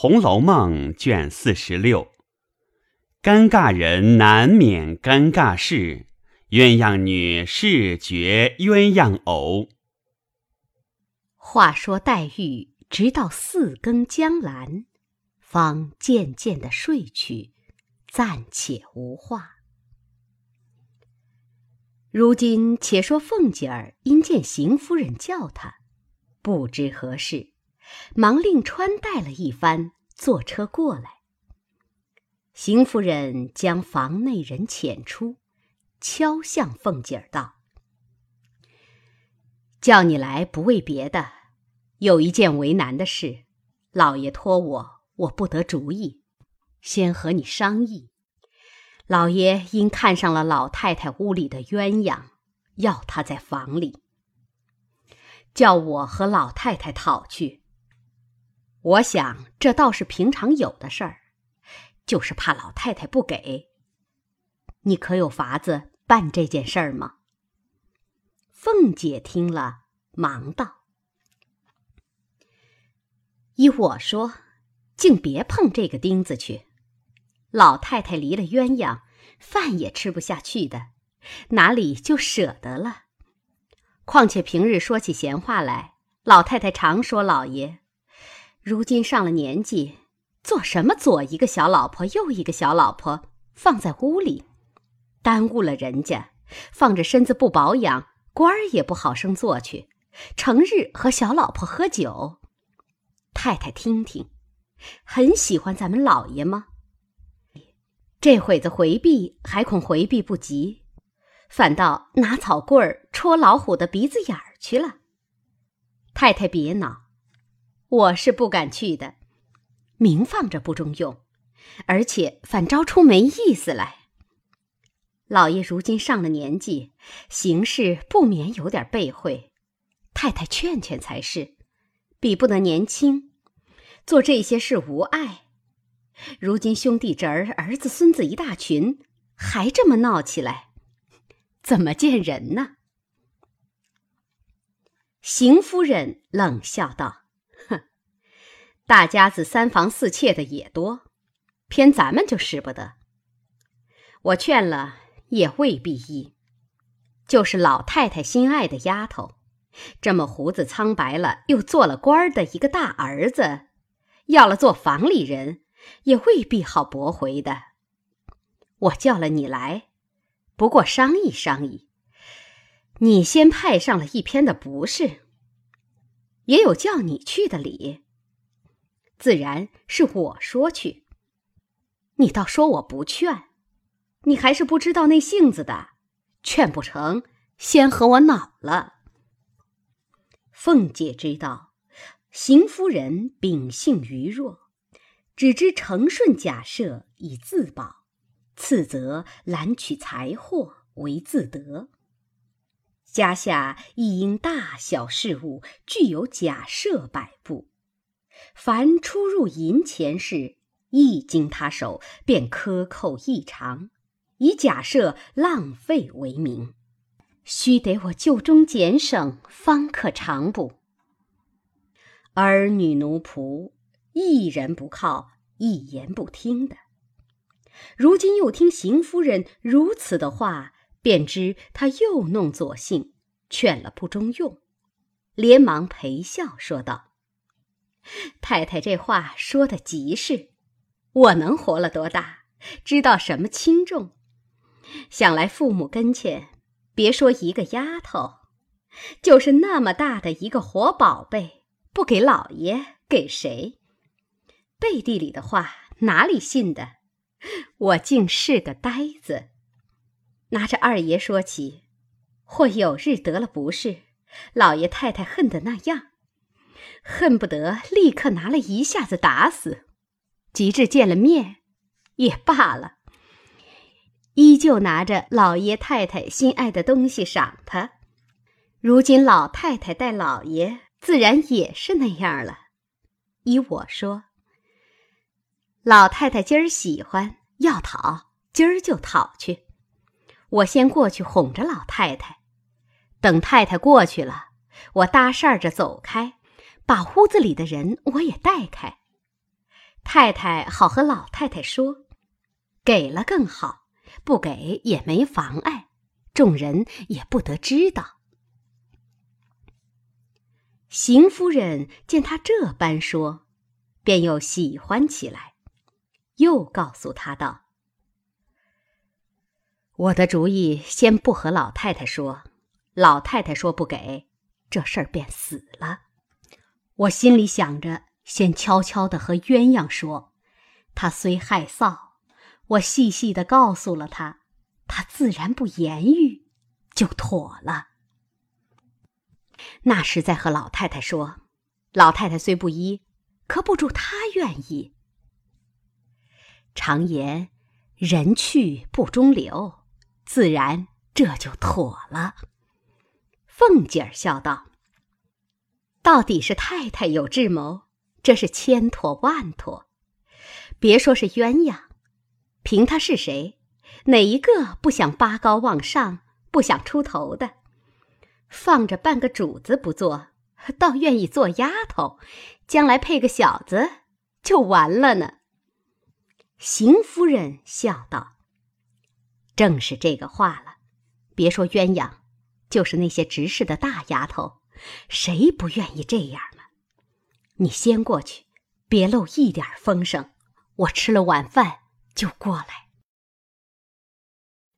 红楼梦》卷四十六。尴尬人难免尴尬事，鸳鸯女视觉鸳鸯偶。话说黛玉直到四更将阑，方渐渐的睡去，暂且无话。如今且说凤姐儿因见邢夫人叫她，不知何事，忙令穿戴了一番，坐车过来。邢夫人将房内人遣出，敲向凤姐儿道：“叫你来不为别的，有一件为难的事，老爷托我，我不得主意，先和你商议。老爷因看上了老太太屋里的鸳鸯，要她在房里，叫我和老太太讨去。我想这倒是平常有的事儿。”就是怕老太太不给。你可有法子办这件事儿吗？凤姐听了，忙道：“依我说，竟别碰这个钉子去。老太太离了鸳鸯，饭也吃不下去的，哪里就舍得了？况且平日说起闲话来，老太太常说老爷，如今上了年纪。”做什么？左一个小老婆，右一个小老婆，放在屋里，耽误了人家。放着身子不保养，官儿也不好生做去。成日和小老婆喝酒，太太听听，很喜欢咱们老爷吗？这会子回避，还恐回避不及，反倒拿草棍儿戳老虎的鼻子眼儿去了。太太别恼，我是不敢去的。明放着不中用，而且反招出没意思来。老爷如今上了年纪，行事不免有点背讳，太太劝劝才是。比不得年轻，做这些事无碍。如今兄弟侄儿、儿子孙子一大群，还这么闹起来，怎么见人呢？邢夫人冷笑道。大家子三房四妾的也多，偏咱们就使不得。我劝了也未必依。就是老太太心爱的丫头，这么胡子苍白了，又做了官儿的一个大儿子，要了做房里人，也未必好驳回的。我叫了你来，不过商议商议。你先派上了一篇的不是，也有叫你去的理。自然是我说去，你倒说我不劝，你还是不知道那性子的，劝不成，先和我恼了。凤姐知道，邢夫人秉性愚弱，只知承顺假设以自保，次则揽取财货为自得。家下亦因大小事务具有假设摆布。凡出入银钱事，一经他手，便克扣异常，以假设浪费为名，须得我就中俭省，方可偿补。儿女奴仆，一人不靠，一言不听的。如今又听邢夫人如此的话，便知他又弄左性，劝了不中用，连忙陪笑说道。太太这话说的极是，我能活了多大，知道什么轻重。想来父母跟前，别说一个丫头，就是那么大的一个活宝贝，不给老爷，给谁？背地里的话哪里信的？我竟是个呆子。拿着二爷说起，或有日得了不是，老爷太太恨得那样。恨不得立刻拿了一下子打死，及至见了面，也罢了。依旧拿着老爷太太心爱的东西赏他。如今老太太待老爷，自然也是那样了。依我说，老太太今儿喜欢要讨，今儿就讨去。我先过去哄着老太太，等太太过去了，我搭讪着走开。把屋子里的人我也带开，太太好和老太太说，给了更好，不给也没妨碍，众人也不得知道。邢夫人见他这般说，便又喜欢起来，又告诉他道：“我的主意先不和老太太说，老太太说不给，这事儿便死了。我心里想着，先悄悄的和鸳鸯说，他虽害臊，我细细的告诉了他，他自然不言语，就妥了。”那时再和老太太说，老太太虽不依，可不住她愿意。常言“人去不中留”，自然这就妥了。凤姐儿笑道：“到底是太太有智谋，这是千妥万妥。别说是鸳鸯，凭他是谁，哪一个不想拔高往上，不想出头的？”放着半个主子不做，倒愿意做丫头，将来配个小子就完了呢。邢夫人笑道：“正是这个话了。别说鸳鸯，就是那些执事的大丫头，谁不愿意这样呢？你先过去，别漏一点风声。我吃了晚饭就过来。”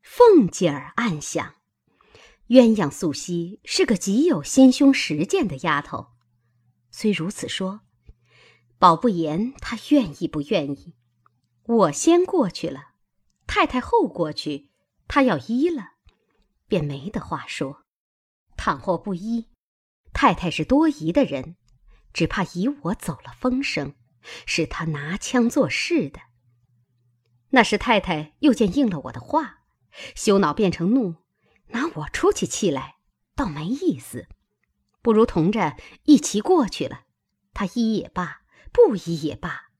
凤姐儿暗想。鸳鸯素汐是个极有心胸实践的丫头，虽如此说，保不言她愿意不愿意。我先过去了，太太后过去，她要依了，便没得话说。倘或不依，太太是多疑的人，只怕以我走了风声，使她拿枪做事的。那时太太又见应了我的话，羞恼变成怒。拿我出起气来，倒没意思，不如同着一齐过去了。他依也罢，不依也罢，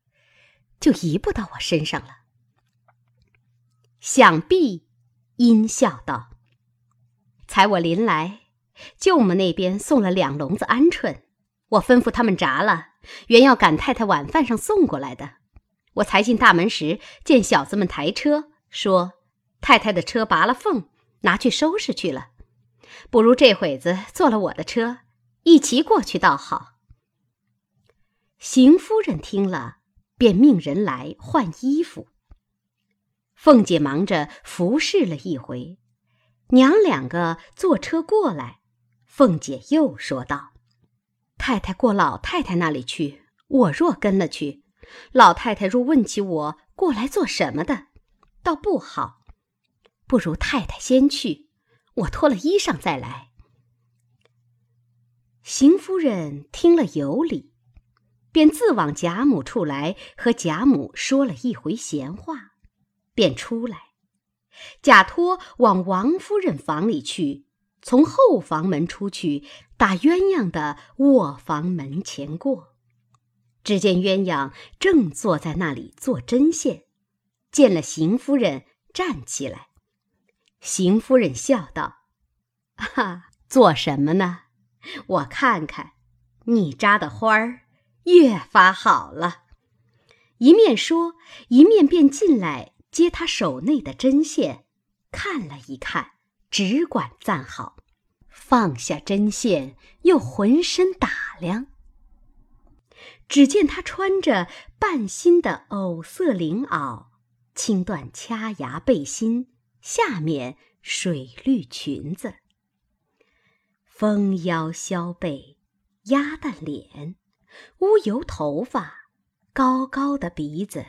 就移不到我身上了。想必阴笑道：“才我临来，舅母那边送了两笼子鹌鹑，我吩咐他们炸了，原要赶太太晚饭上送过来的。我才进大门时，见小子们抬车，说太太的车拔了缝。”拿去收拾去了，不如这会子坐了我的车，一齐过去倒好。邢夫人听了，便命人来换衣服。凤姐忙着服侍了一回，娘两个坐车过来，凤姐又说道：“太太过老太太那里去，我若跟了去，老太太若问起我过来做什么的，倒不好。”不如太太先去，我脱了衣裳再来。邢夫人听了有理，便自往贾母处来，和贾母说了一回闲话，便出来。贾托往王夫人房里去，从后房门出去，打鸳鸯的卧房门前过，只见鸳鸯正坐在那里做针线，见了邢夫人，站起来。邢夫人笑道：“啊，做什么呢？我看看，你扎的花儿越发好了。”一面说，一面便进来接他手内的针线，看了一看，只管赞好，放下针线，又浑身打量。只见他穿着半新的藕色绫袄，青缎掐牙背心。下面水绿裙子，丰腰削背，鸭蛋脸，乌油头发，高高的鼻子，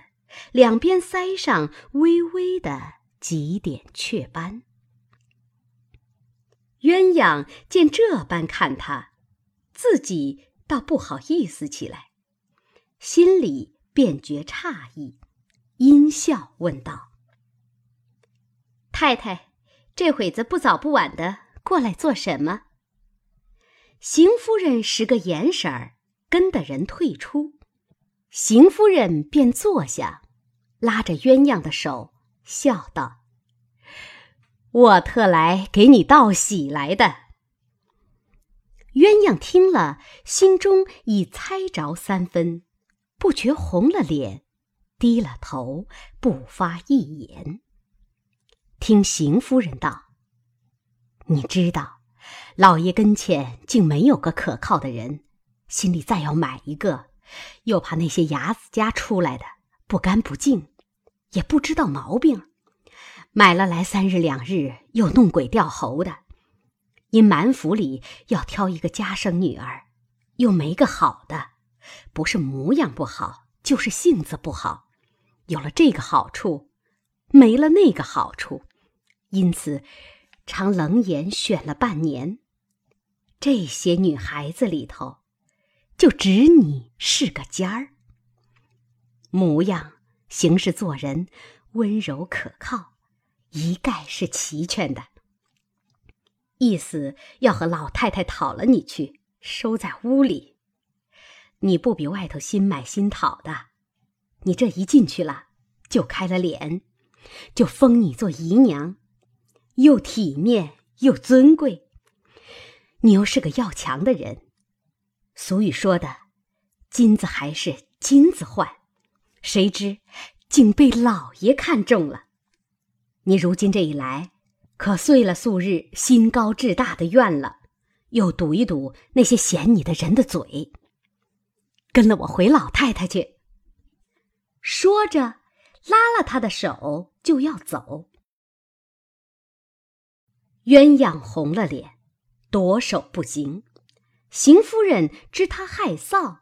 两边腮上微微的几点雀斑。鸳鸯见这般看他，自己倒不好意思起来，心里便觉诧异，阴笑问道。太太，这会子不早不晚的过来做什么？邢夫人使个眼神儿，跟的人退出。邢夫人便坐下，拉着鸳鸯的手，笑道：“我特来给你道喜来的。”鸳鸯听了，心中已猜着三分，不觉红了脸，低了头，不发一言。听邢夫人道：“你知道，老爷跟前竟没有个可靠的人，心里再要买一个，又怕那些牙子家出来的不干不净，也不知道毛病，买了来三日两日又弄鬼掉猴的。因满府里要挑一个家生女儿，又没个好的，不是模样不好，就是性子不好。”有了这个好处，没了那个好处，因此常冷眼选了半年。这些女孩子里头，就只你是个尖儿。模样、行事、做人温柔可靠，一概是齐全的。意思要和老太太讨了你去，收在屋里。你不比外头新买新讨的。你这一进去了，就开了脸，就封你做姨娘，又体面又尊贵。你又是个要强的人，俗语说的“金子还是金子换”，谁知竟被老爷看中了。你如今这一来，可遂了素日心高志大的愿了，又堵一堵那些嫌你的人的嘴。跟了我回老太太去。说着，拉了他的手就要走。鸳鸯红了脸，夺手不行。邢夫人知他害臊，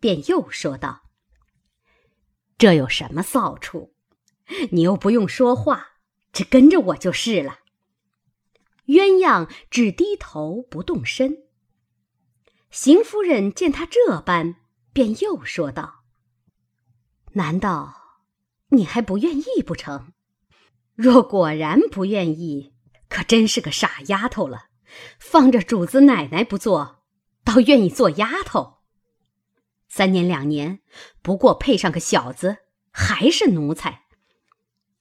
便又说道：“这有什么臊处？你又不用说话，跟着我就是了。”鸳鸯只低头不动身。邢夫人见他这般，便又说道。难道你还不愿意不成？若果然不愿意，可真是个傻丫头了。放着主子奶奶不做，倒愿意做丫头。三年两年，不过配上个小子，还是奴才。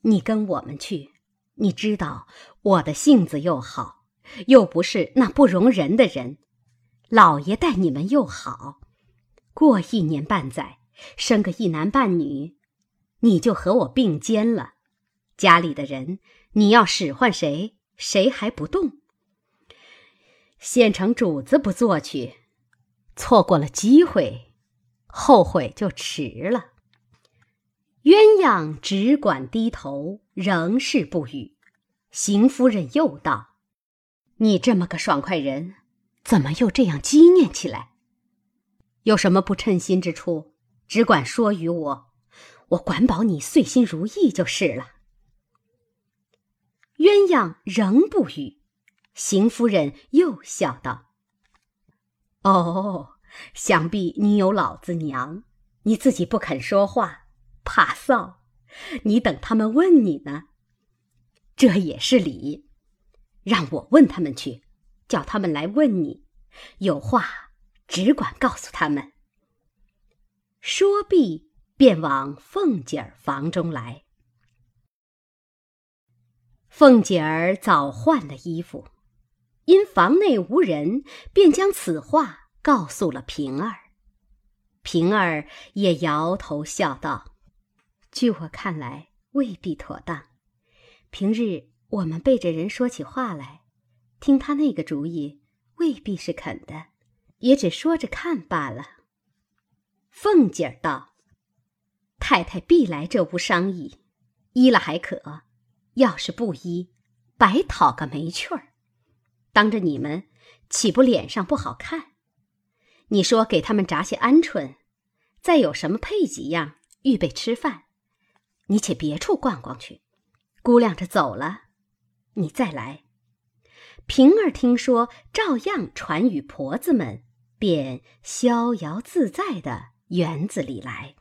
你跟我们去，你知道我的性子又好，又不是那不容人的人。老爷待你们又好，过一年半载。生个一男半女，你就和我并肩了。家里的人，你要使唤谁，谁还不动？现成主子不做去，错过了机会，后悔就迟了。鸳鸯只管低头，仍是不语。邢夫人又道：“你这么个爽快人，怎么又这样激念起来？有什么不称心之处？”只管说与我，我管保你遂心如意就是了。鸳鸯仍不语，邢夫人又笑道：“哦，想必你有老子娘，你自己不肯说话，怕臊，你等他们问你呢。这也是礼，让我问他们去，叫他们来问你，有话只管告诉他们。”说毕，便往凤姐儿房中来。凤姐儿早换了衣服，因房内无人，便将此话告诉了平儿。平儿也摇头笑道：“据我看来，未必妥当。平日我们背着人说起话来，听他那个主意，未必是肯的，也只说着看罢了。”凤姐儿道：“太太必来这屋商议，依了还可；要是不依，白讨个没趣儿。当着你们，岂不脸上不好看？你说给他们炸些鹌鹑，再有什么配几样，预备吃饭。你且别处逛逛去，估量着走了，你再来。平儿听说，照样传与婆子们，便逍遥自在的。园子里来。